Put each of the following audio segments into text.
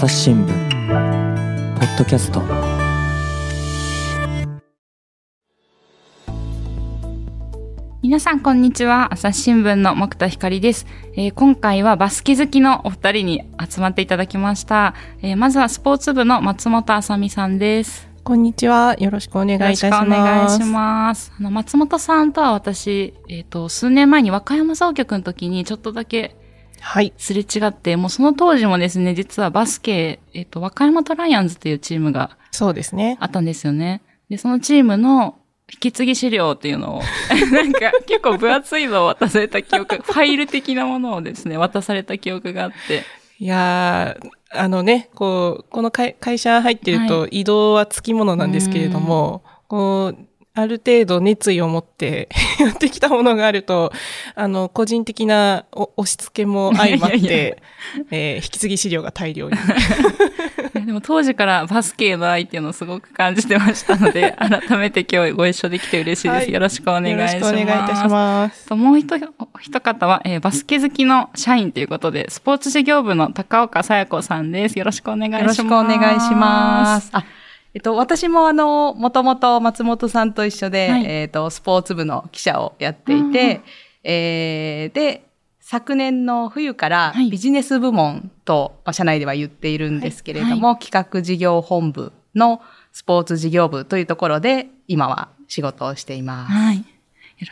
朝日新聞ポッドキャスト。皆さんこんにちは。朝日新聞の木田光です、えー今回はバスケ好きのお二人に集まっていただきました、えーまずはスポーツ部の松本あさみさんです。こんにちは。よろしくお願いいたします。よろしくお願いします。あの松本さんとは私、えっと数年前に和歌山総局の時にちょっとだけはい。すれ違ってもうその当時もですね実はバスケ、えっと和歌山トライアンズというチームがそうですね。あったんですよね。で、そのチームの引き継ぎ資料っていうのを、なんか結構分厚いのを渡された記憶、ファイル的なものをですね、渡された記憶があって。いやー、あのね、こう、この会会社入ってると移動はつきものなんですけれども、こう、ある程度熱意を持って やってきたものがあると、あの、個人的なお押し付けも 相まって、いやいやいえー引き継ぎ資料が大量に。でも当時からバスケへの愛っていうのをすごく感じてましたので、改めて今日ご一緒できて嬉しいです。はいよろしくお願いします。よろしくお願いいたします。ともう一一方は、えーバスケ好きの社員ということで、スポーツ事業部の高岡さや子さんです。よろしくお願いします。よろしくお願いします。あ、えっと、私もあの、もともと松本さんと一緒で、はいえっと、スポーツ部の記者をやっていて、えーで、昨年の冬からはいビジネス部門と、まあ社内では言っているんですけれども、企画事業本部のスポーツ事業部というところで、今は仕事をしています。はい。よ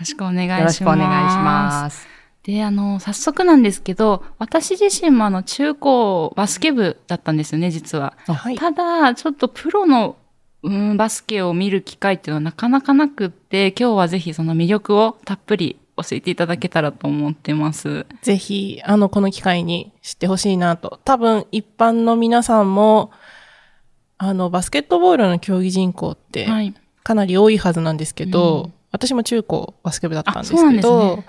ろしくお願いします。よろしくお願いします。で、あの、早速なんですけど、私自身もあの、中高バスケ部だったんですよね、実は。はい。ただ、ちょっとプロの、うん、バスケを見る機会っていうのはなかなかなくって、今日はぜひその魅力をたっぷり教えていただけたらと思ってます。ぜひ、あの、この機会に知ってほしいなと。多分、一般の皆さんも、あの、バスケットボールの競技人口って、はい。かなり多いはずなんですけど、うん私も中高バスケ部だったんですけど、ね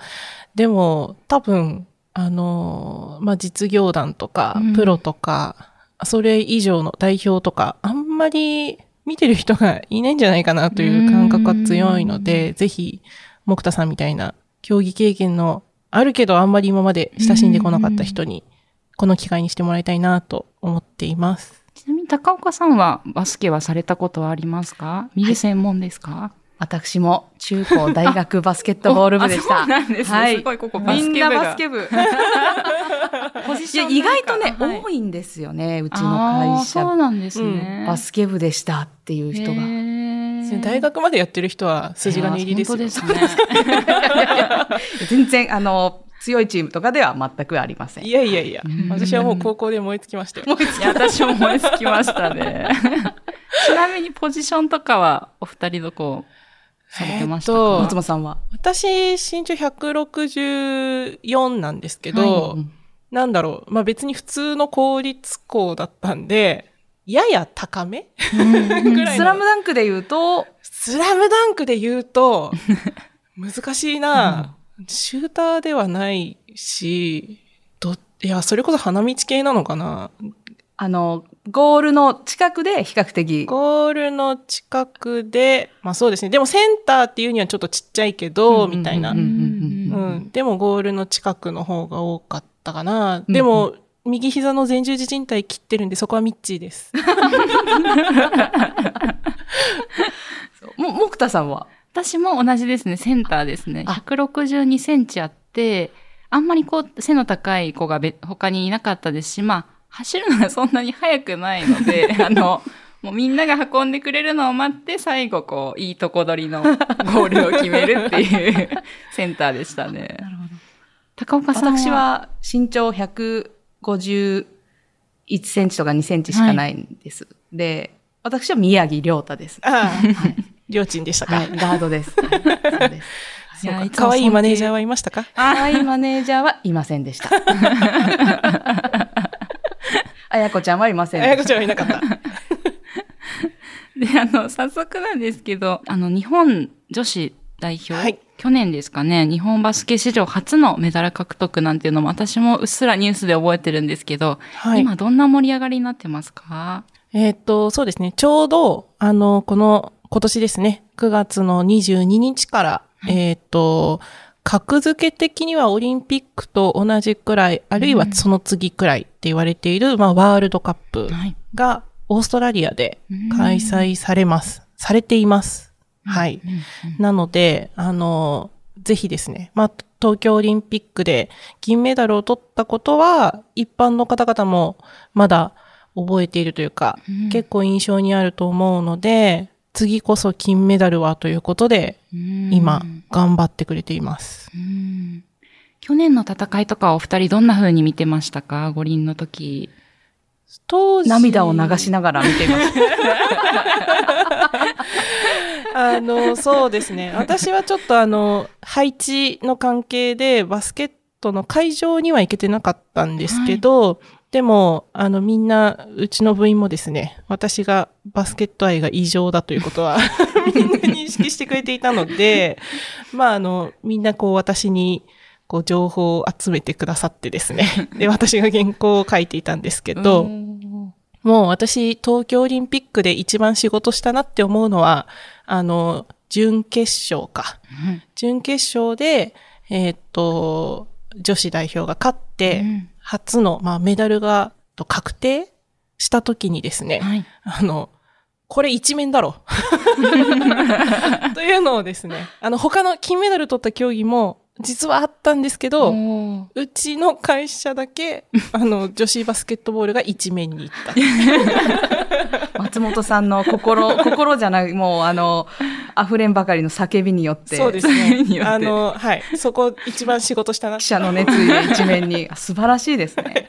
でも、多分、あの、まあ、実業団とかうん、プロとか、それ以上の代表とか、あんまり見てる人がいないんじゃないかなという感覚が強いので、ぜひ、木田さんみたいな競技経験のあるけどあんまり今まで親しんでこなかった人に、この機会にしてもらいたいなと思っています。ちなみに高岡さんはバスケはされたことはありますか？見る専門ですか、私も中高大学バスケットボール部でした。あそうなんですねはい。すごいここバスケ部がみんなバスケ部。ポジいや、意外とね、はい多いんですよね、うちの会社。そうなんですね。バスケ部でしたっていう人へが。ー大学までやってる人は筋金入りですよ。本当ですね。全然、あの、強いチームとかでは全くありません。いやいやいやん、私はもう高校で燃え尽きましたよ。いや、私も思いつきましたね。ちなみにポジションとかはお二人どこされてましたか、えーっと松本さんは？私、身長164なんですけど、うん。なんだろう、まあ別に普通の公立校だったんで、やや高め？ぐらいの。スラムダンクで言うと、スラムダンクで言うと、難しいな、シューターではないし、ど、いや、それこそ花道系なのかな。あの、ゴールの近くで比較的、ゴールの近くで、まあそうですね。でもセンターっていうにはちょっとちっちゃいけど、みたいな。うん。でもゴールの近くの方が多かったかな。うんでも、右膝の前十字靭帯切ってるんで、そこはミッチーです。も、木田さんは？私も同じですね。センターですね。あ162センチあって、あんまりこう背の高い子がべ他にいなかったですし、まあ、走るのがそんなに速くないので、あの、もうみんなが運んでくれるのを待って、最後こう、いいとこ取りのゴールを決めるっていうセンターでしたね。なるほど。高岡さんは私は身長151センチとか2センチしかないんです。で、私は宮城亮太です。ああ、りょうちんでしたか。はい、ガードです。は いそうです。かわいいマネージャー尊はいましたか？可愛いマネージャーはいませんでした。あやこちゃんはいませんあやこ。ちゃんはいなかった。敬 で、あの、早速なんですけど、あの、日本女子代表、はい去年ですかね、日本バスケ史上初のメダル獲得なんていうのも私もうっすらニュースで覚えてるんですけど、はい。今どんな盛り上がりになってますか？えーっと、そうですね。ちょうど、あの、この、今年ですね、9月の22日から、えーっと、格付け的にはオリンピックと同じくらい、あるいはその次くらいって言われている、まあ、ワールドカップはい。がオーストラリアで開催されます。されています。はい。うんうんなので、あの、ぜひですね、まあ、東京オリンピックで銀メダルを取ったことは、一般の方々もまだ覚えているというか、うん結構印象にあると思うので、次こそ金メダルはということで、うん今、頑張ってくれています。うん去年の戦いとかお二人どんな風に見てましたか？五輪の時。当時涙を流しながら見ています。あの、そうですね。私はちょっとあの、配置の関係でバスケットの会場には行けてなかったんですけど、でも、あの、みんな、うちの部員もですね、私がバスケット愛が異常だということは、みんな認識してくれていたので、まあ、あの、みんなこう私に、こう情報を集めてくださってですね。で、私が原稿を書いていたんですけど、もう私、東京オリンピックで一番仕事したなって思うのは、あの、準決勝か。準決勝で、えーっと、女子代表が勝って、うん初の、まあ、メダルがと確定した時にですね、はい。あの、これ一面だろ。というのをですね、あの、他の金メダル取った競技も、実はあったんですけど、うちの会社だけ、あの、女子バスケットボールが一面に行った。松本さんの心、心じゃない、もうあの、溢れんばかりの叫びによって、そうですね。てあの、はい。そこ一番仕事したな。記者の熱意で一面に、あ素晴らしいですね。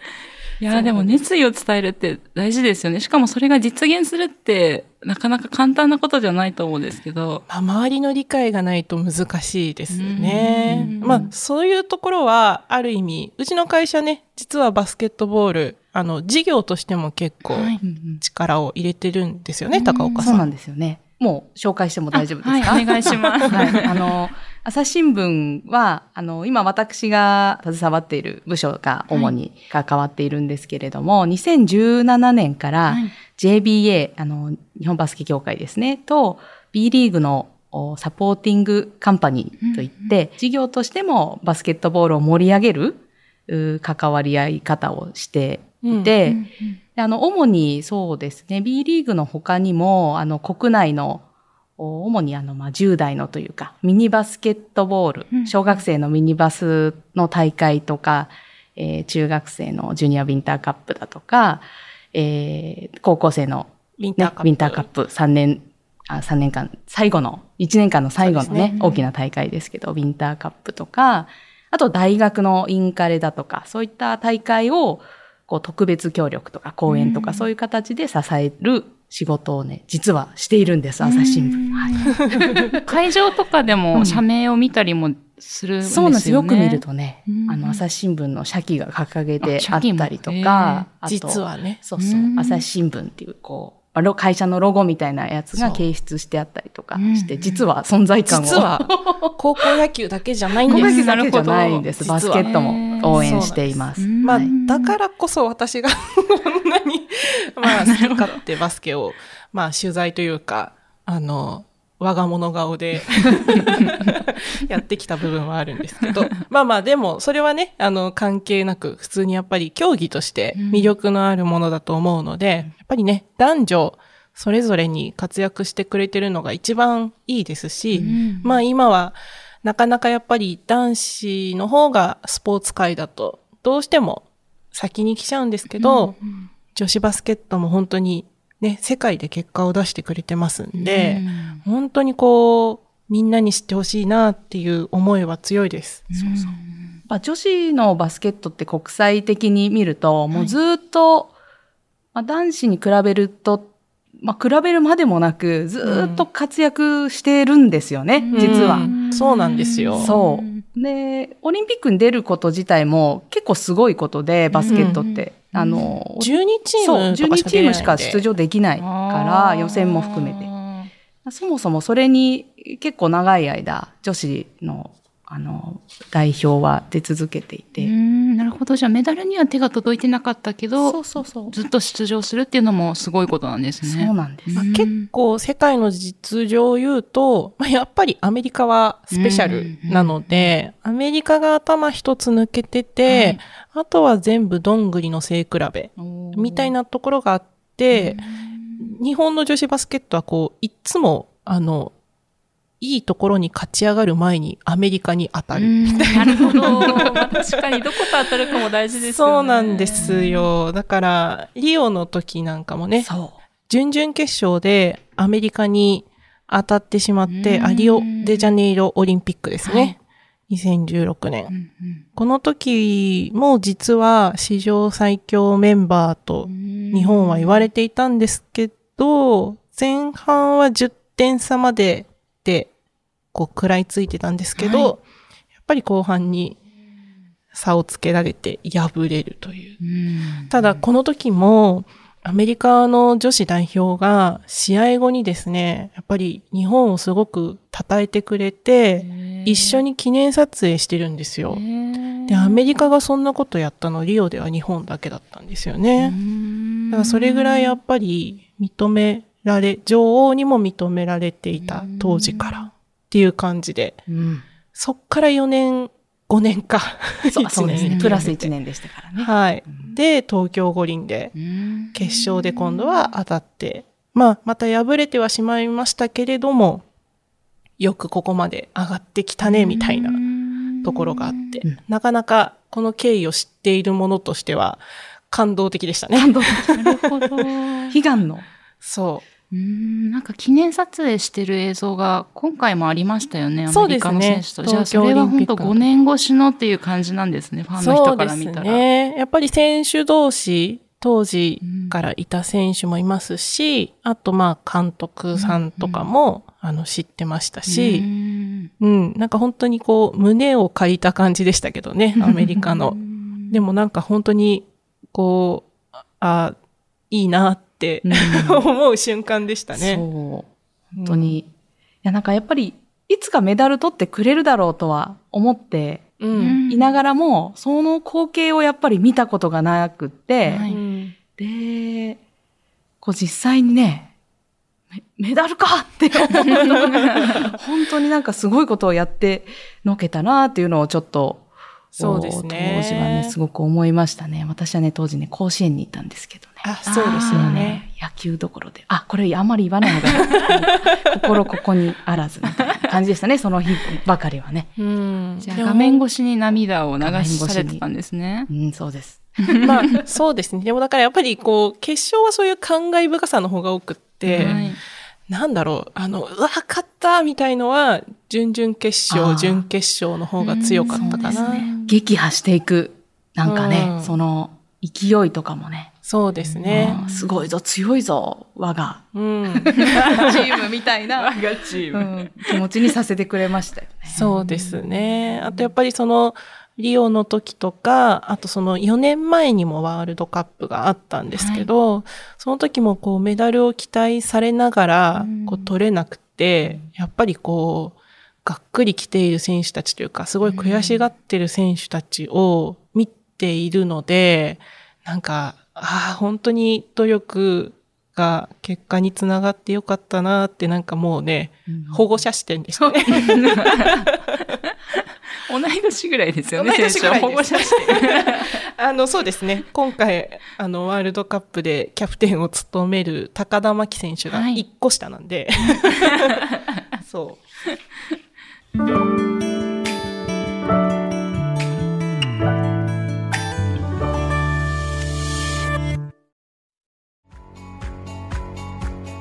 いやーでも熱意を伝えるって大事ですよね。しかもそれが実現するってなかなか簡単なことじゃないと思うんですけど。まあ、周りの理解がないと難しいですねうん。まあ、そういうところは、ある意味、うちの会社ね、実はバスケットボール、あの、事業としても結構はい力を入れてるんですよね、うん高岡さ。そうなんんですよね。もう紹介しても大丈夫ですか？はい、お願いします。はい。あの、朝日新聞は、あの、今私が携わっている部署が主に関わっているんですけれども、2017年からはい。JBA、あの、日本バスケ協会ですね、と B リーグのおサポーティングカンパニーといって、事業としてもバスケットボールを盛り上げるう関わり合い方をしていて、うんうんであの、主にそうですね、B リーグの他にも、あの、国内の、お主にあの、まあ、10代のというか、ミニバスケットボール、うん。小学生のミニバスの大会とか、えー中学生のジュニアウィンターカップだとか、えー高校生の、ね、ウィンターカップ。ウィンターカップ3年、あ3年間、最後の、1年間の最後のねね、大きな大会ですけど、ウィンターカップとか、あと大学のインカレだとか、そういった大会を、こう特別協力とか講演とか、うん。そういう形で支える仕事をね、実はしているんです、朝日新聞。はい 会場とかでうんも社名を見たりもするんですよね。そうなんです。よく見るとね、うんあの、朝日新聞の社記が掲げてああったりとか、あと実はね。そうそうう、ん朝日新聞っていう、こう、会社のロゴみたいなやつが掲出してあったりとかうんして、実は存在感を。実は、高校野球だけじゃないん高校です。野球だけじゃないんです。なるほどバスケットも応援しています。うんまあはい、だからこそ私が こんなに、まあ、好き勝手バスケを、まあ、取材というか、あの、我が物顔で やってきた部分はあるんですけど、まあまあ、でも、それはね、あの、関係なく、普通にやっぱり競技として魅力のあるものだと思うので、やっぱりね、男女、それぞれに活躍してくれてるのが一番いいですし、うん。まあ今はなかなかやっぱり男子の方がスポーツ界だとどうしても先に来ちゃうんですけど、女子バスケットも本当にね、世界で結果を出してくれてますんで、本当にこう、みんなに知ってほしいなっていう思いは強いです。そうそう。まあ、女子のバスケットって国際的に見ると、もうずっと、まあ、男子に比べると、まあ、比べるまでもなく、ずっと活躍してるんですよね、うん実は。うんそうなんですよそう。で、オリンピックに出ること自体も結構すごいことで、バスケットって。うんあの、12チそう、ームとか12しか出れないんでチームしか出場できないから、予選も含めて。そもそもそれに結構長い間、女子のあの、代表は出続けていうて。なるほど。じゃあメダルには手が届いてなかったけど、そうそうそう。ずっと出場するっていうのもすごいことなんですね。そうなんです。まあうん結構世界の実情を言うと、まあ、やっぱりアメリカはスペシャルなので、アメリカが頭一つ抜けてて、あとは全部どんぐりの背比べみたいななところがあって、日本の女子バスケットはこう、いっつも、あの、いいところに勝ち上がる前にアメリカに当たる。なるほど。まあ確かにどこと当たるかも大事ですよね。そうなんです。よ。だから、リオの時なんかもね、そ準々決勝でアメリカに当たってしまって、うんアリオデジャネイロオリンピックですね。2016年。うんこの時も実は史上最強メンバーとうん日本は言われていたんですけど、前半は10点差までで、こう食らいついてたんですけど、はいやっぱり後半に差をつけられて敗れるという。うんただ、この時も、アメリカの女子代表が試合後にですね、やっぱり日本をすごく称えてくれて、一緒に記念撮影してるんですよ。で、アメリカがそんなことやったの、リオでは日本だけだったんですよね。だからそれぐらいやっぱり認められ、女王にも認められていた当時からっていう感じで、う。うん。そっから4年、5年か。そうそうですね。プラス1年でしたからね。はい。で、東京五輪でうん決勝で今度は当たって、まあ、また敗れてはしまいましたけれども、よくここまで上がってきたね、みたいなところがあってうん、なかなかこの経緯を知っているものとしては感動的でしたね。なるほど。悲願の。そうんなんか記念撮影してる映像が今回もありましたよね、アメリカの選手と。じゃあそれは本当5年越しのっていう感じなんですね、フう。ァンの人から見たら。そうですね。やっぱり選手同士、当時からいた選手もいますし、あとまあ監督さんとかも、あの知ってましたし、うんうん、なんか本当にこう、胸を借りた感じでしたけどね、アメリカの。でもなんか本当に、こう、あ、いいなって 思う瞬間でしたね。そう。本当に。いや、なんかやっぱり、いつかメダル取ってくれるだろうとは思っていながらも、その光景をやっぱり見たことがなくって、はいうんで、こう実際にね、メメダルかって思った 本当になんかすごいことをやってのけたなっていうのをちょっと、そうですね当時はね、すごく思いましたね。私はね、当時ね、甲子園に行ったんですけどね。あ、そうですよね。野球どころで。あ、これあんまり言わない方がいい。心ここにあらずみたいな感じでしたね、その日ばかりはね。うん。じゃ画面越しに涙を流しされてたんですね。うん、そうです。まあ、そうですね。でもだからやっぱりこう、決勝はそういう感慨深さの方が多くって、はいなんだろう、あの、うわ、勝ったみたいのは、準々決勝、準決勝の方が強かったかな。そうですね。撃破していく、なんかね、うんその勢いとかもね。そうですね。すごいぞ、強いぞ、我がうん。チームみたいな、我がチーう。ん気持ちにさせてくれましたよね。そうですね。あとやっぱりその、リオの時とか、あとその4年前にもワールドカップがあったんですけど、その時もこうメダルを期待されながらうん、こう取れなくて、やっぱりこう、がっくり来ている選手たちというか、すごい悔しがってる選手たちを見ているので、なんか、ああ、本当に努力が結果につながってよかったなって、なんかもうね、保護者視点でしたね。同い年ぐらいですよね、同い年ぐらいです選手は保護者して。あの、そうですね。今回、あの、ワールドカップでキャプテンを務める高田真希選手がはい1個下なんで。そ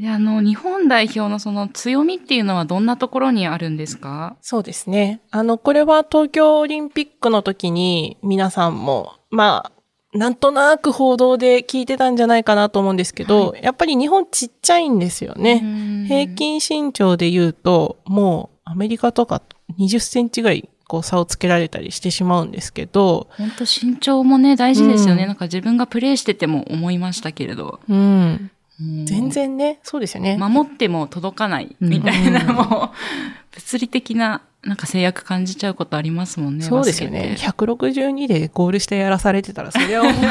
で、あの、日本代表のその強みっていうのはどんなところにあるんですか？そうですね。あの、これは東京オリンピックの時に皆さんも、まあ、なんとなく報道で聞いてたんじゃないかなと思うんですけど、やっぱり日本ちっちゃいんですよね。平均身長で言うと、もうアメリカとか20センチぐらいこう差をつけられたりしてしまうんですけど、本当身長もね、大事ですよね。うんなんか自分がプレイしてても思いましたけれど。うん。全然ね、そうですよね。守っても届かないみたいな、もう、物理的な、なんか制約感じちゃうことありますもんね。そうですよね。162でゴールしてやらされてたら、そりゃ思うでし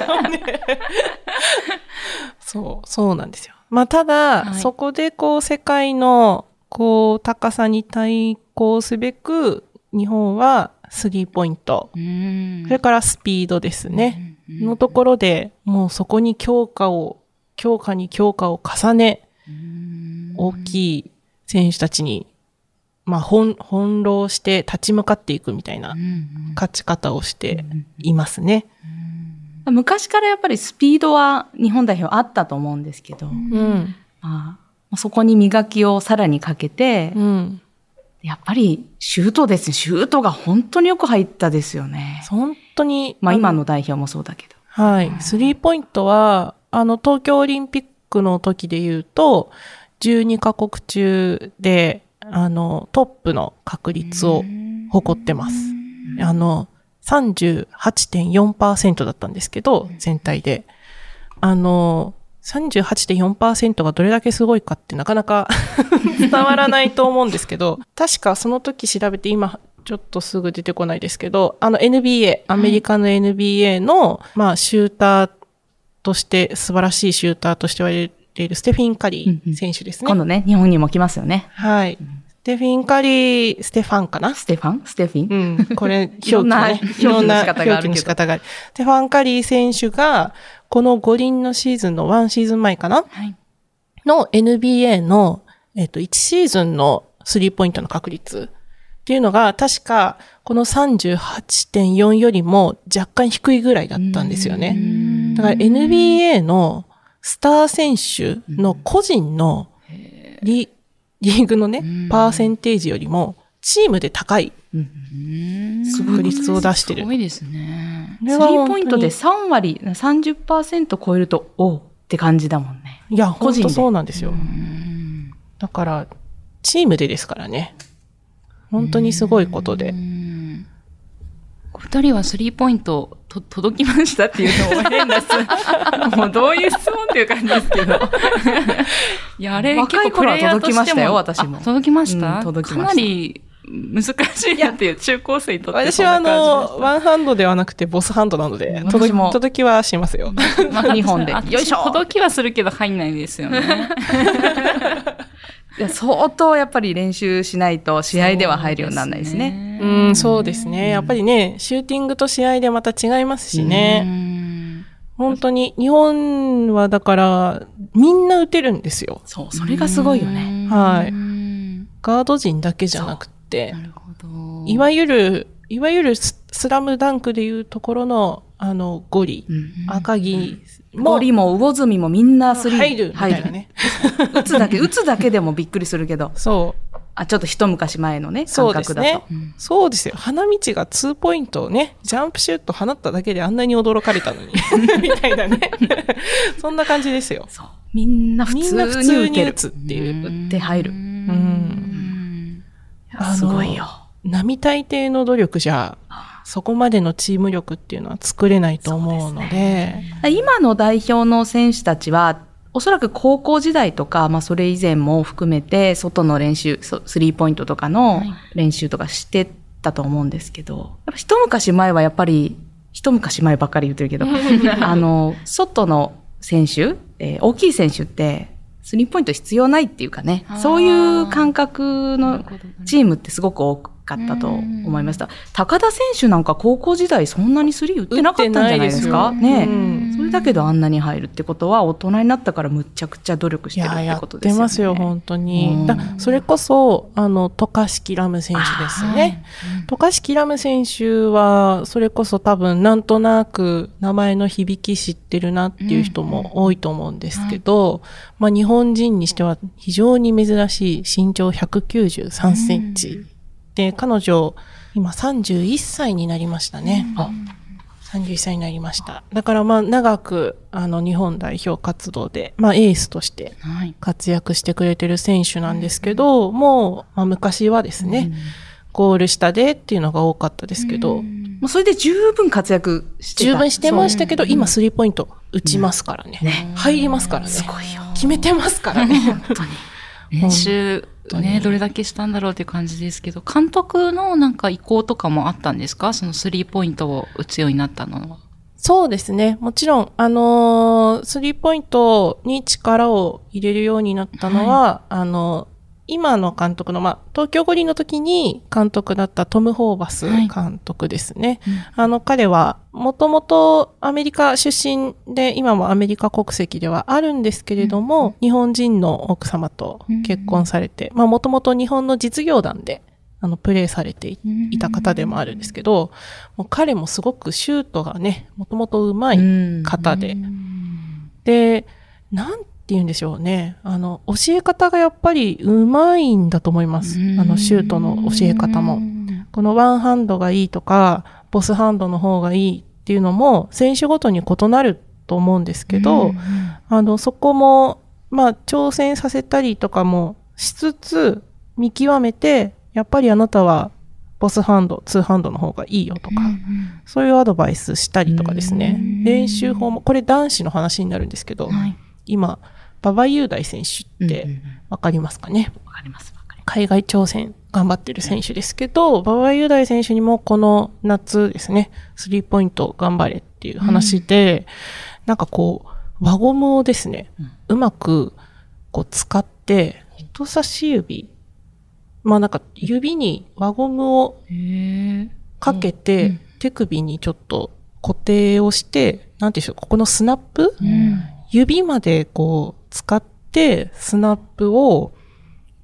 ょうね。そう、そうなんですよ。まあ、ただ、はいそこでこう、世界の、こう、高さに対抗すべく、日本はスリーポイント、うん。それからスピードですね。うんのところで、もうそこに強化を、強化に強化を重ね、うん大きい選手たちに、まあ、翻翻弄して立ち向かっていくみたいなうん勝ち方をしていますね。昔からやっぱりスピードは日本代表あったと思うんですけど、うん。まあ、そこに磨きをさらにかけて、うん。やっぱりシュートですね。シュートが本当によく入ったですよね。本当に。まあ今の代表もそうだけど。はい。スリーポイントは、あの、東京オリンピックの時で言うと、12カ国中で、あの、トップの確率を誇ってます。あの、38.4%だったんですけど、全体で。あの、38.4%がどれだけすごいかってなかなか 伝わらないと思うんですけど、確かその時調べて今ちょっとすぐ出てこないですけど、あの NBA、アメリカの NBA の、まあシューターとして素晴らしいシューターとして言われているステフィン・カリー選手ですね。今度ね、日本にも来ますよね。はい。ステフィン・カリー、ステファンかな？ステファン？ステフィン、うん。これ、いろんな表記ね。表記の仕方があるけど表記の仕方がある。ステファン・カリー選手が、この五輪のシーズンのワンシーズン前かな？はい。の NBA の、えっと、1シーズンのスリーポイントの確率っていうのが、確か、この38.4よりも若干低いぐらいだったんですよね。だから NBA のスター選手の個人のリリーグのね、パーセンテージよりも、チームで高いうん確率を出してるすご。いですね。スリーポイントで3割、30%超えると、おうって感じだもんね。いや、個人で本当そうなんですよ。うんだから、チームでですからね。本当にすごいことで。二人はスリーポイントと届きましたっていうのも変な質問。もうどういう質問っていう感じですけど。いや、あれ結構プ若い頃はレイヤーとしても届きましたよ私もあ届きました、うん届きましたかなり難しいなっていう中高生にとって私はあの、ワンハンドではなくてボスハンドなので、私届きも届きはしますよ。まあ日本で あよいしょ届きはするけど入んないですよね。いや相当やっぱり練習しないと試合では入るようにならないですね。うん、そうですね。やっぱりね、シューティングと試合でまた違いますしうね。ん本当に、日本はだから、みんな打てるんですよ。そう、それがすごいよね。はいうんガード陣だけじゃなくてな、るほど。いわゆる、いわゆるススラムダンクでいうところの、あの、ゴリ、うん赤木もゴリも魚住もみんなスリー入るみたいなね。打つだけ、打つだけでもびっくりするけど、そう。あ、ちょっと一昔前のね、そう感覚だと。ですね。そうですよ。花道が2ポイントをね、ジャンプシュート放っただけであんなに驚かれたのに。みたいなね。そんな感じですよ。そう。みんな普通に打つっていう。打って入るうんすごいよ。並大抵の努力じゃ、そこまでのチーム力っていうのは作れないと思うので、今の代表の選手たちは、おそらく高校時代とか、まあそれ以前も含めて、外の練習、そスリーポイントとかのはい練習とかしてたと思うんですけど、やっぱ一昔前はやっぱり、一昔前ばっかり言ってるけど、あの、外の選手、えー大きい選手って、スリーポイント必要ないっていうかねそういう感覚のチームってすごく多くかったと思いました。高田選手なんか高校時代そんなにスリー打ってなかったんじゃないですか？ねうんそれだけどあんなに入るってことは大人になったからむっちゃくちゃ努力してるってことですよね。てますよ、本当うんに。だそれこそ、あの、渡嘉敷ラム選手ですね。渡嘉敷ラム選手は、それこそ多分、なんとなく名前の響き知ってるなっていう人も多いと思うんですけど、まあ日本人にしては非常に珍しい身長193センチ。で、彼女、今31歳になりましたね。あ31歳になりました。だからまあ長く、あの、日本代表活動で、まあエースとしてはい。活躍してくれてる選手なんですけど、もう、まあ、昔はですね、ゴール下でっていうのが多かったですけど、もうそれで十分活躍してた。十分してましたけど、今スリーポイント打ちますからね。ね入りますからね。すごいよ。決めてますからね。本当に。練習当にね、どれだけしたんだろうっていう感じですけど、監督のなんか意向とかもあったんですか？そのスリーポイントを打つようになったのは。そうですね。もちろん、あのースリーポイントに力を入れるようになったのは、あの今の監督の、まあ、東京五輪の時に監督だったトム・ホーバスはい。監督ですね。あの、彼は、もともとアメリカ出身で、今もアメリカ国籍ではあるんですけれども、日本人の奥様と結婚されて、まあ、もともと日本の実業団で、あの、プレーされていいた方でもあるんですけど、もう彼もすごくシュートがね、もともと上手い方で、で、なんて言うんでしょうね。あの、教え方がやっぱり上手いんだと思います。あの、シュートの教え方も。このワンハンドがいいとか、ボスハンドの方がいいっていうのも、選手ごとに異なると思うんですけど、あの、そこも、まあ、挑戦させたりとかもしつつ、見極めて、やっぱりあなたは、ボスハンド、ツーハンドの方がいいよとか、そういうアドバイスしたりとかですね。練習法も、これ男子の話になるんですけど、はい。今、馬場雄大選手ってうんうんうん。わかりますかね、わかります、わかりま海外挑戦頑張ってる選手ですけど、馬場雄大選手にもこの夏ですね、スリーポイント頑張れっていう話で、なんかこう、輪ゴムをですね、うまくこう使って、人差し指、まあなんか指に輪ゴムを。かけて、手首にちょっと固定をして、なんていうんでしょう、ここのスナップ、指までこう使ってスナップを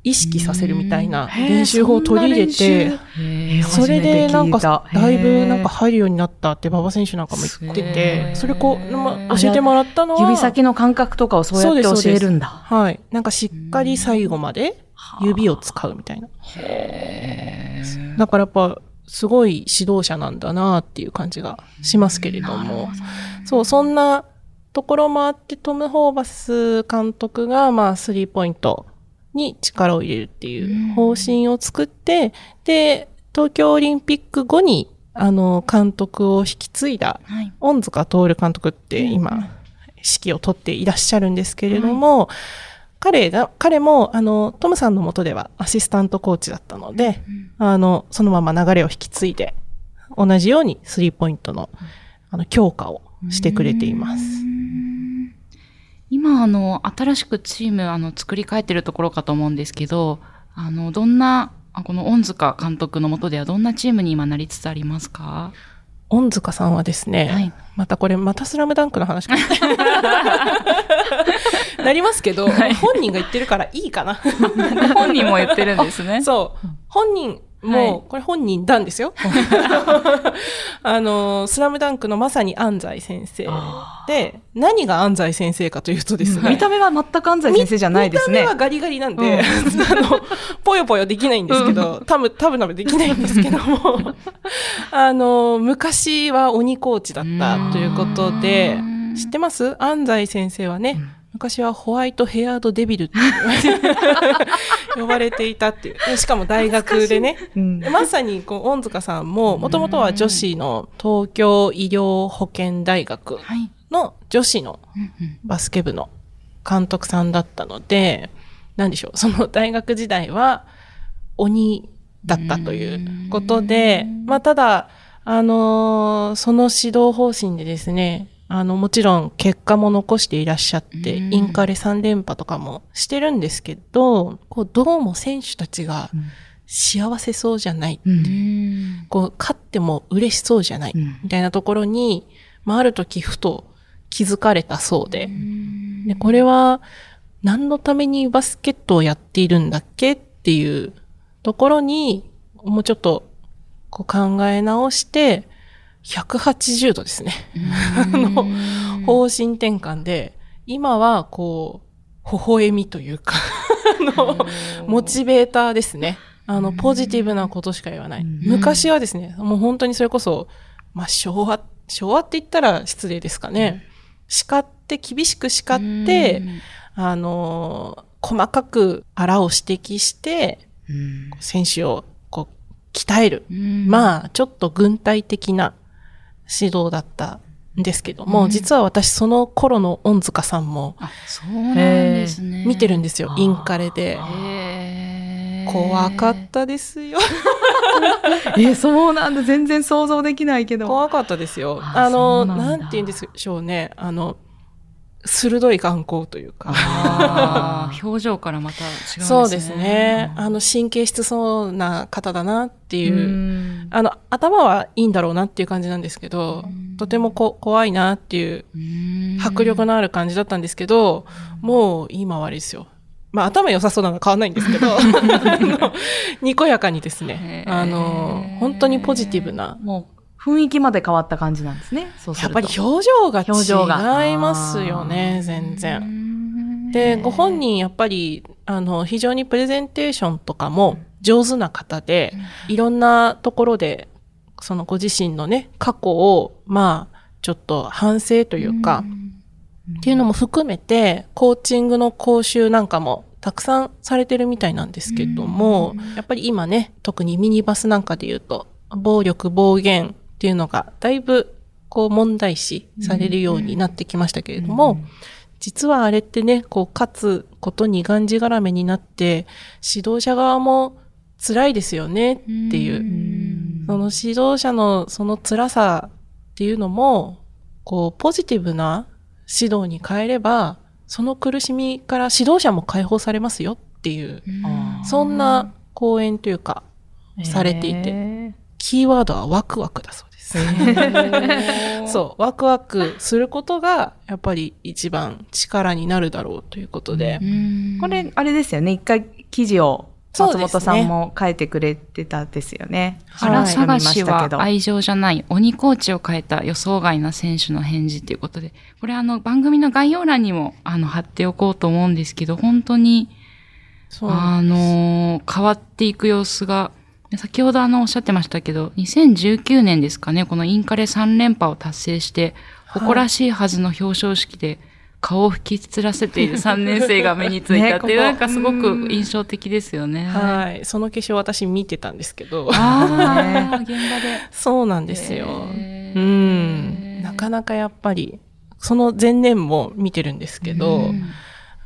意識させるみたいな練習法を取り入れて、へそれでなんかだいぶなんか入るようになったって馬場選手なんかも言ってへて、ーそれこう、ま教えてもらったのは、指先の感覚とかをそうやって教えるんだ。はい。なんかしっかり最後まで指を使うみたいな。だからやっぱ、すごい指導者なんだなっていう感じがしますけれども。そう、そんなところもあって、トム・ホーバス監督が、まあ、スリーポイントに力を入れるっていう方針を作って、で、東京オリンピック後に、あの、監督を引き継いだ、はい。恩塚徹監督って今、指揮を取っていらっしゃるんですけれども、彼が、彼も、あの、トムさんの下ではアシスタントコーチだったので、あの、そのまま流れを引き継いで、同じようにスリーポイントの、あの、強化をしてくれています。今、あの、新しくチーム、あの、作り変えてるところかと思うんですけど、あの、どんな、あこの恩塚監督の下ではどんなチームに今なりつつありますか？恩塚さんはですね、はいまたこれ、またスラムダンクの話かな。なりますけど、本人が言ってるからいいかな。本人も言ってるんですね。そう。本人も、はい。これ本人なんですよ。あの、スラムダンクのまさに安西先生で、何が安西先生かというとですね、見た目は全く安西先生じゃないですね。見た目は。ガリガリなんで、あの、ぽよぽよできないんですけど、たぶ、たぶなぶできないんですけども、あの、昔は鬼コーチだったということで、知ってます？安西先生はね、昔はホワイトヘアードデビルって呼ばれ ていたっていう。しかも大学でね。うんまさに、こう、恩塚さんも、もともとは女子の東京医療保健大学はい。の女子のバスケ部の監督さんだったので、なんでしょう、その大学時代は鬼だったということで、まあただ、あのーその指導方針でですね、あの、もちろん結果も残していらっしゃって、うんインカレ3連覇とかもしてるんですけど、こう、どうも選手たちが幸せそうじゃない。う。うんんこう、勝っても嬉しそうじゃない。うんみたいなところに、まあ、ある時ふと気づかれたそうで。で、これは何のためにバスケットをやっているんだっけ？っていうところに、もうちょっとこう考え直して、180度ですね。あの方針転換で、今はこう、微笑みというか、あの、モチベーターですね。あの、ポジティブなことしか言わない。うん昔はですね、もう本当にそれこそ、まあ、昭和、昭和って言ったら失礼ですかね。叱って、厳しく叱って、あの、細かくあらを指摘して、うん選手をこう、鍛える。うんまあ、ちょっと軍隊的な指導だったんですけども、うん実は私その頃の恩塚さんもあ、そうなんですね。見てるんですよインカレで。怖かったですよ。え、そうなんだ。全然想像できないけど。怖かったですよ。ああの、なんて言うんでしょうね。あの、鋭い眼光というか。表情からまた違うんですね。そうですね。あの、神経質そうな方だなっていう。うんあの、頭はいいんだろうなっていう感じなんですけど、とてもこ怖いなっていううん迫力のある感じだったんですけど、もう今はあれですよ。まあ頭良さそうなのは変わんないんですけど、にこやかにですね、あの、本当にポジティブな、もう、雰囲気まで変わった感じなんですね。そうすやっぱり表情が違いますよね、全う然。んで、ご本人やっぱり、あの、非常にプレゼンテーションとかも上手な方で、いろんなところで、そのご自身のね、過去を、まあ、ちょっと反省というか、っていうのも含めて、コーチングの講習なんかもたくさんされてるみたいなんですけども、やっぱり今ね、特にミニバスなんかで言うと、暴力、暴言っていうのがだいぶこう問題視されるようになってきましたけれども、実はあれってね、こう勝つことにがんじがらめになって、指導者側も辛いですよねっていう。う、んその指導者のその辛さっていうのも、こう、ポジティブな指導に変えれば、その苦しみから指導者も解放されますよっていう、あーそんな講演というか、されていてへキーワードはワクワクだそう。そう、ワクワクすることが、やっぱり一番力になるだろうということで。これ、あれですよね。一回記事を松本さんも書いてくれてたですよね。原はい探しは読みましたけど愛情じゃない鬼コーチを変えた予想外な選手の返事ということで、これあの番組の概要欄にもあの貼っておこうと思うんですけど、本当にあのー変わっていく様子が、先ほどあのおっしゃってましたけど、2019年ですかね、このインカレ3連覇を達成して、はい誇らしいはずの表彰式で、顔を吹きつらせている3年生が目についたっていう、ねなんかすごく印象的ですよね。はい。その化粧私見てたんですけど。ああ、現場で。そうなんですよ。へうーん。なかなかやっぱり、その前年も見てるんですけど、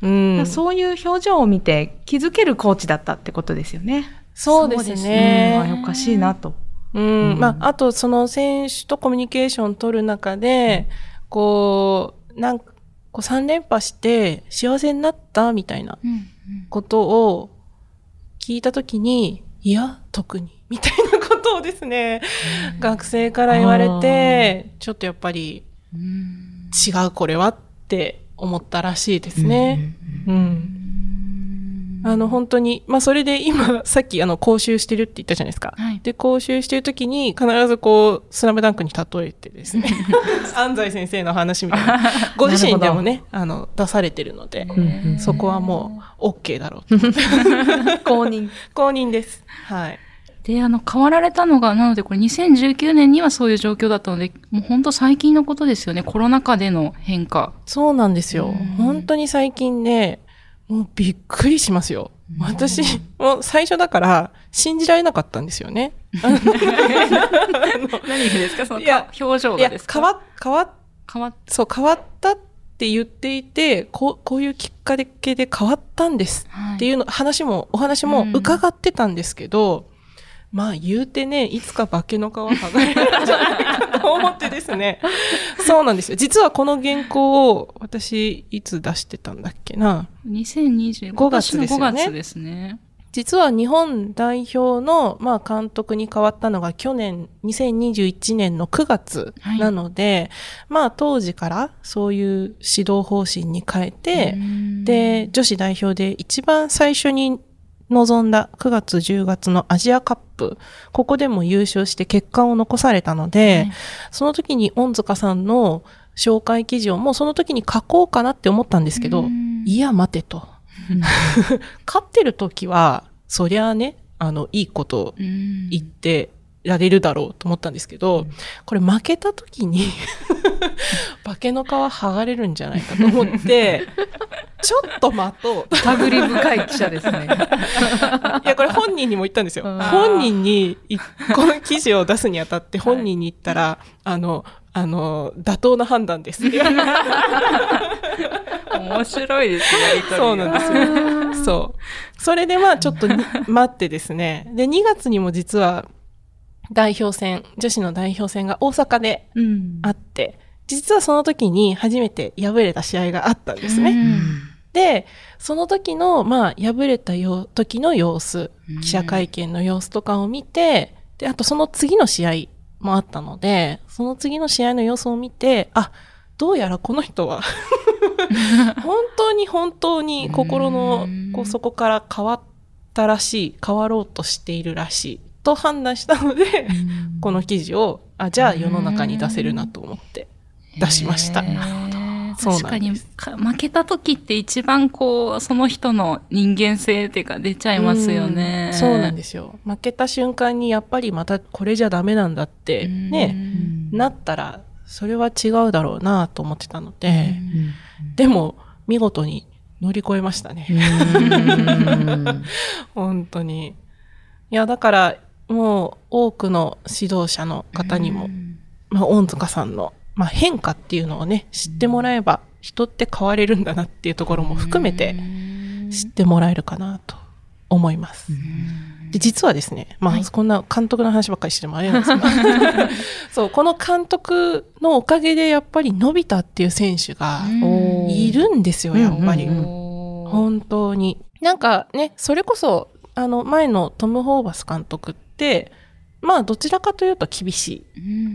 うん。そういう表情を見て気づけるコーチだったってことですよね。そうですね。うんあおかしいなと。うん。うんまあ、あと、その選手とコミュニケーションを取る中で、こう、なんか、こう3連覇して幸せになったみたいなことを聞いたときに、いや、特に、みたいなことをですね、学生から言われて、ちょっとやっぱりうん違うこれはって思ったらしいですね。うん。あの、本当に、まあ、それで今、さっき、あの、講習してるって言ったじゃないですか。はいで、講習してるときに、必ずこう、スラムダンクに例えてですね、安西先生の話みたいな、ご自身でもね、あの、出されてるので、そこはもう、OK だろうと。公認。公認です。はい。で、あの、変わられたのが、なのでこれ2019年にはそういう状況だったので、もう本当最近のことですよね。コロナ禍での変化。そうなんですようん。本当に最近ね、もうびっくりしますよ。私、もう最初だから、信じられなかったんですよね。何がですか？その表情いや、がですか？変わ、変わっ変わっそう、変わったって言っていて、こう、こういうきっかけで変わったんですはいっていうの、話も、お話も伺ってたんですけど、まあ言うてね、いつか化けの皮剥がれるんじゃないかと思ってですね。そうなんですよ。実はこの原稿を私、いつ出してたんだっけな？2020 5月ですよね今年の5月ですね。実は日本代表の、まあ、監督に変わったのが去年、2021年の9月なので、まあ、当時からそういう指導方針に変えて、で、女子代表で一番最初に臨んだ9月10月のアジアカップ、ここでも優勝して結果を残されたので、はい。その時に恩塚さんの紹介記事をもうその時に書こうかなって思ったんですけど、いや待てと。勝ってる時は、そりゃあね、あの、いいこと言ってられるだろうと思ったんですけど、これ負けた時に、化けの皮剥がれるんじゃないかと思って、ちょっと待とう。探り深い記者ですね。いや、これ本人にも言ったんですようん。本人にい、この記事を出すにあたって本人に言ったら、あの、あの、妥当な判断です。面白いですね、そうなんですよ。そう。それでまあちょっとに待ってですね。で、2月にも実は代表戦、女子の代表戦が大阪でうんあって、実はその時に初めて敗れた試合があったんですね。うん。で、その時の、まあ、敗れたよ時の様子うん、記者会見の様子とかを見て、で、あとその次の試合もあったので、その次の試合の様子を見て、あ、どうやらこの人は、本当に本当に心のうん。こうそこから変わったらしい、変わろうとしているらしい、と判断したので、この記事を、あ、じゃあ世の中に出せるなと思って出しました。なんです確かにか負けた時って一番こう、その人の人間性っていうか出ちゃいますよね。うんそうなんですよ。負けた瞬間にやっぱりまたこれじゃダメなんだってうんね、なったらそれは違うだろうなと思ってたので、でも見事に乗り越えましたね。うん 本当に。いや、だからもう多くの指導者の方にも、まあ、恩塚さんの、まあ、変化っていうのをね、知ってもらえば人って変われるんだなっていうところも含めて知ってもらえるかなと思います。で、実はですね、まあ、こんな監督の話ばっかりしてもあれなんですが、そう、この監督のおかげでやっぱり伸びたっていう選手がいるんですよ、やっぱり。本当に。なんかね、それこそ、あの、前のトム・ホーバス監督って、まあ、どちらかというと厳しい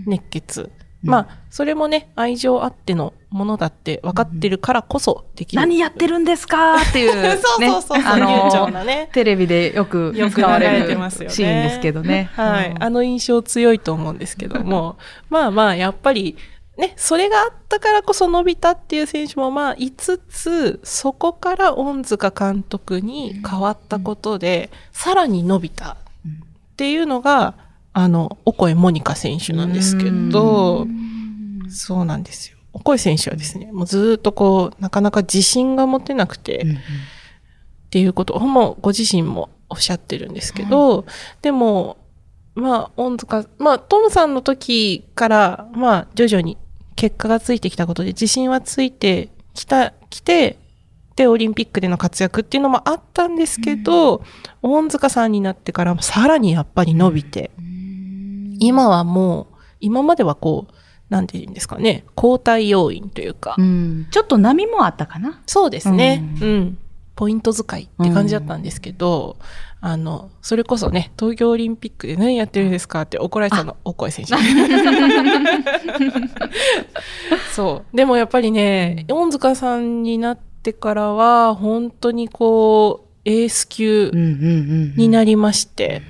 熱血。まあ、それもね、愛情あってのものだって分かってるからこそできる。何やってるんですか？っていう、ね、そうそうそうあの、なね。テレビでよくよく使われ流れてるますよねシーンですけどね。はい。うん。あの印象強いと思うんですけども、まあまあ、やっぱり、ね、それがあったからこそ伸びたっていう選手もまあ、いつつ、そこから恩塚監督に変わったことで、さらに伸びたっていうのが、あの、オコエモニカ選手なんですけど、そうなんですよ。オコエ選手はですね、もうずーっとこう、なかなか自信が持てなくて、っていうことをもうご自身もおっしゃってるんですけど、でも、まあ、恩塚、まあ、トムさんの時から、まあ、徐々に結果がついてきたことで自信はついてきた、きて、で、オリンピックでの活躍っていうのもあったんですけど、恩塚さんになってからもさらにやっぱり伸びて、今はもう、今まではこう、なんて言うんですかね、交代要因というか、うんちょっと波もあったかな。そうですね。ううん。ポイント使いって感じだったんですけど、あの、それこそね、東京オリンピックで何やってるんですかって怒られてたの、お声選手。そう。でもやっぱりね、恩塚さんになってからは、本当にこう、エース級になりまして、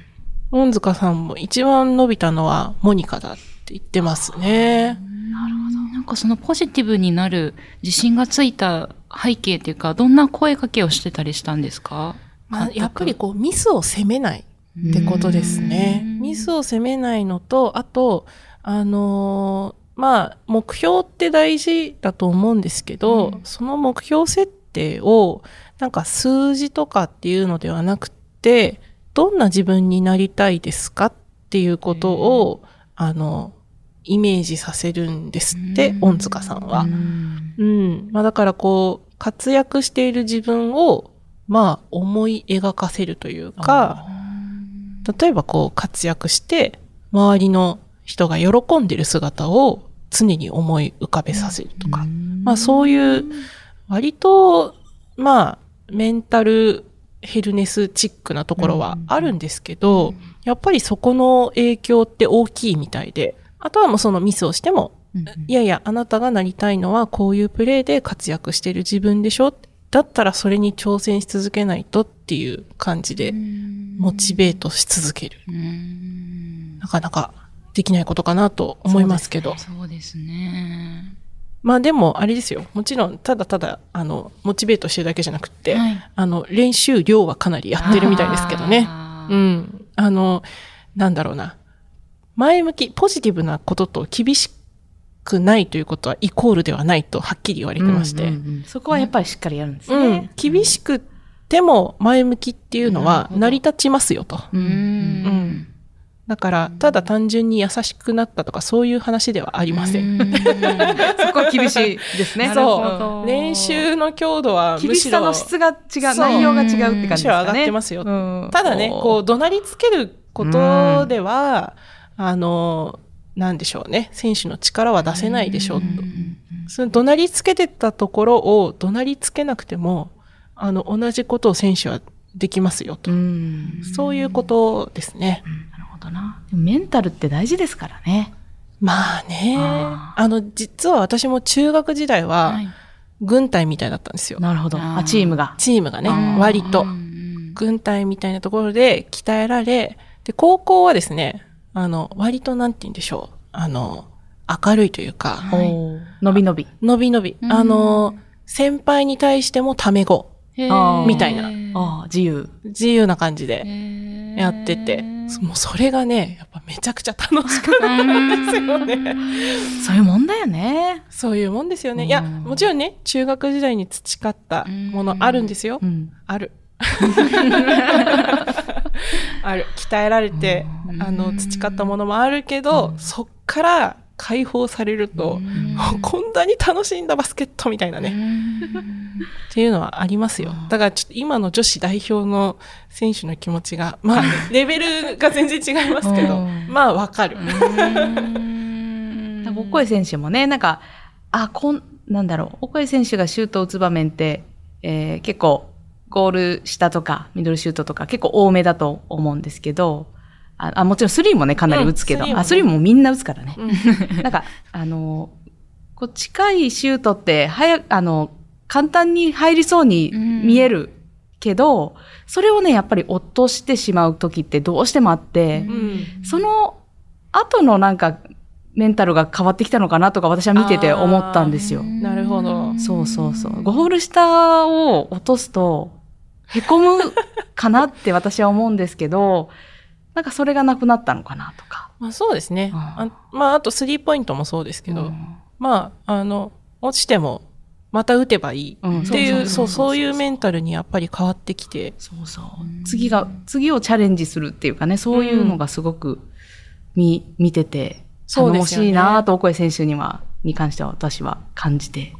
恩塚さんも一番伸びたのはモニカだって言ってますね。なんかそのポジティブになる自信がついた背景っていうか、どんな声かけをしてたりしたんですか？まあ、やっぱりこう、ミスを責めないってことですね。ミスを責めないのと、あと、あのーまあ、目標って大事だと思うんですけど、うんその目標設定を、なんか数字とかっていうのではなくて、どんな自分になりたいですかっていうことを、あの、イメージさせるんですって、うん。恩塚さんは。うん。まあだからこう、活躍している自分を、まあ思い描かせるというか、例えばこう活躍して、周りの人が喜んでる姿を常に思い浮かべさせるとか、まあそういう、割と、まあ、メンタルヘルネスチックなところはあるんですけど、やっぱりそこの影響って大きいみたいで、あとはもうそのミスをしても、うんいやいや、あなたがなりたいのはこういうプレーで活躍してる自分でしょだったらそれに挑戦し続けないとっていう感じで、モチベートし続ける。うんなかなかできないことかなと思いますけど。そうですね。まあでも、あれですよ。もちろん、ただただ、あの、モチベートしてるだけじゃなくって、はいあの、練習量はかなりやってるみたいですけどね。うん。あの、なんだろうな。前向き、ポジティブなことと厳しくないということはイコールではないとはっきり言われてまして。うんうんうんそこはやっぱりしっかりやるんですうんね。厳しくても前向きっていうのは成り立ちますよと。うんうんだから、ただ単純に優しくなったとかそういう話ではありません。うん そこは厳しいですね。そどう。練習の強度は厳しさの、質が違う、内容が違うって感じですかね。上がってますようんただね、こう、怒鳴りつけることでは、あの、なんでしょうね。選手の力は出せないでしょうと。その怒鳴りつけてたところを怒鳴りつけなくても、あの、同じことを選手はできますよと。うん。そういうことですね。なるほどな。メンタルって大事ですからね。まあね。ああの、実は私も中学時代ははい、軍隊みたいだったんですよ。なるほど。あチームが。チームがね割とう。ん軍隊みたいなところで鍛えられ、で、高校はですね、あの、割となんて言うんでしょう。あの、明るいというか、はいおー伸び伸び。のびのび。うんあの、先輩に対してもタメ語。みたいなああ、自由。自由な感じでやってて、もうそれがね、やっぱめちゃくちゃ楽しかったんですよね。そういうもんだよね。そういうもんですよね。いや、うんもちろんね、中学時代に培ったものあるんですよう。ん。ある。ある。鍛えられて、あの、培ったものもあるけど、そっから解放されると、こんなに楽しんだバスケットみたいなね、っていうのはありますよ。だからちょっと今の女子代表の選手の気持ちが、まあ、レベルが全然違いますけどうん、まあわかる。オコエ選手もね、なんか、あ、こん、なんだろう、オコエ選手がシュートを打つ場面って、えー結構、ゴール下とか、ミドルシュートとか結構多めだと思うんですけど、あ、あもちろんスリーもね、かなり打つけど、うんスリーもね。あ、スリーもみんな打つからね。うん。なんか、あの、こう近いシュートって、早く、あの、簡単に入りそうに見えるけど、それをね、やっぱり落としてしまう時ってどうしてもあって、うん。その後のなんか、メンタルが変わってきたのかなとか私は見てて思ったんですよ。なるほど。そうそうそう。ゴール下を落とすと、へこむかなって私は思うんですけど、なんかそれがなくなったのかなとか。まあそうですね。うんあまああとスリーポイントもそうですけど、うんまあ、あの、落ちても、また打てばいいうんっていう、そう、そういうメンタルにやっぱり変わってきて、そうそう。次が、次をチャレンジするっていうかね、そういうのがすごく見、見てて、頼もそうですよねしいなと、オコエ選手には、に関しては私は感じて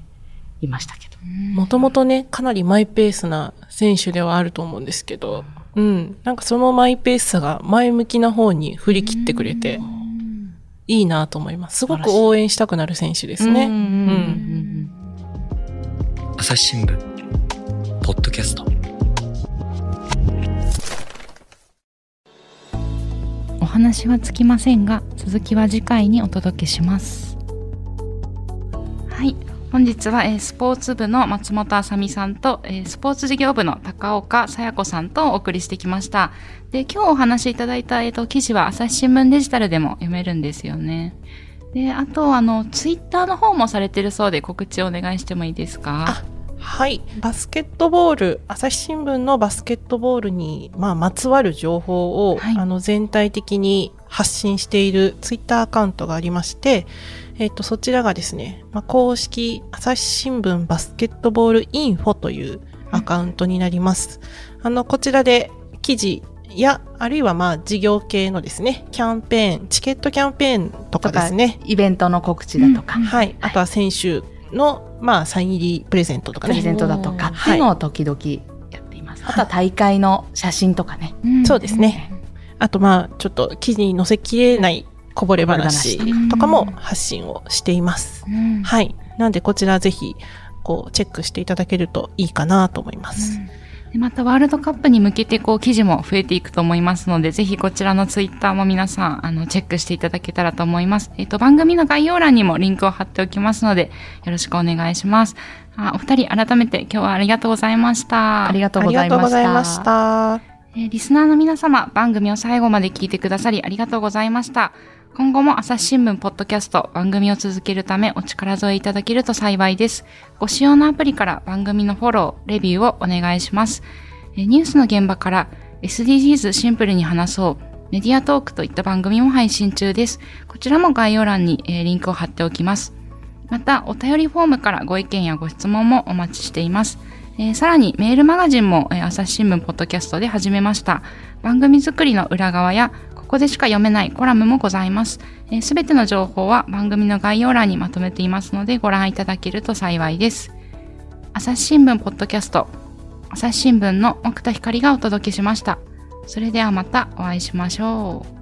いましたけど。もともとね、かなりマイペースな選手ではあると思うんですけど、うん。なんかそのマイペースさが前向きな方に振り切ってくれて、いいなと思います。すごく応援したくなる選手ですね。うん朝日新聞ポッドキャストお話はつきませんが続きは次回にお届けしますはい本日は、えースポーツ部の松本あさみさんと、えースポーツ事業部の高岡さや子さんとお送りしてきました。で今日お話しいただいた、えーと記事は朝日新聞デジタルでも読めるんですよね。であとあのツイッターの方もされてるそうで告知をお願いしてもいいですか？はい。バスケットボール、朝日新聞のバスケットボールに、まあ、まつわる情報を、はい。あの、全体的に発信しているツイッターアカウントがありまして、えっ、と、そちらがですね、まあ、公式朝日新聞バスケットボールインフォというアカウントになります。あの、こちらで記事や、あるいはまあ、事業系のですね、キャンペーン、チケットキャンペーンとかですね、イベントの告知だとか、うんはい。あとは選手の、まあ、サイン入りプレゼントとかね。プレゼントだとかってはいいうのを時々やっています。あとは大会の写真とかね。んそうですね。あと、まあ、ちょっと記事に載せきれないこぼれ話とかも発信をしています。うんはい。なんで、こちらぜひ、こう、チェックしていただけるといいかなと思います。でまたワールドカップに向けてこう記事も増えていくと思いますので、ぜひこちらのツイッターも皆さん、あの、チェックしていただけたらと思います。えっ、と、番組の概要欄にもリンクを貼っておきますので、よろしくお願いします。あお二人、改めて今日はありがとうございました。ありがとうありがとうございました。えーリスナーの皆様、番組を最後まで聞いてくださりありがとうございました。今後も朝日新聞ポッドキャスト番組を続けるためお力添えいただけると幸いです。ご使用のアプリから番組のフォロー、レビューをお願いします。えーニュースの現場から SDGs シンプルに話そう、メディアトークといった番組も配信中です。こちらも概要欄に、えーリンクを貼っておきます。また、お便りフォームからご意見やご質問もお待ちしています。えーさらにメールマガジンも、えー朝日新聞ポッドキャストで始めました。番組作りの裏側や、ここでしか読めないコラムもございます。すべての情報は番組の概要欄にまとめていますのでご覧いただけると幸いです。朝日新聞ポッドキャスト、朝日新聞の奥田光がお届けしました。それではまたお会いしましょう。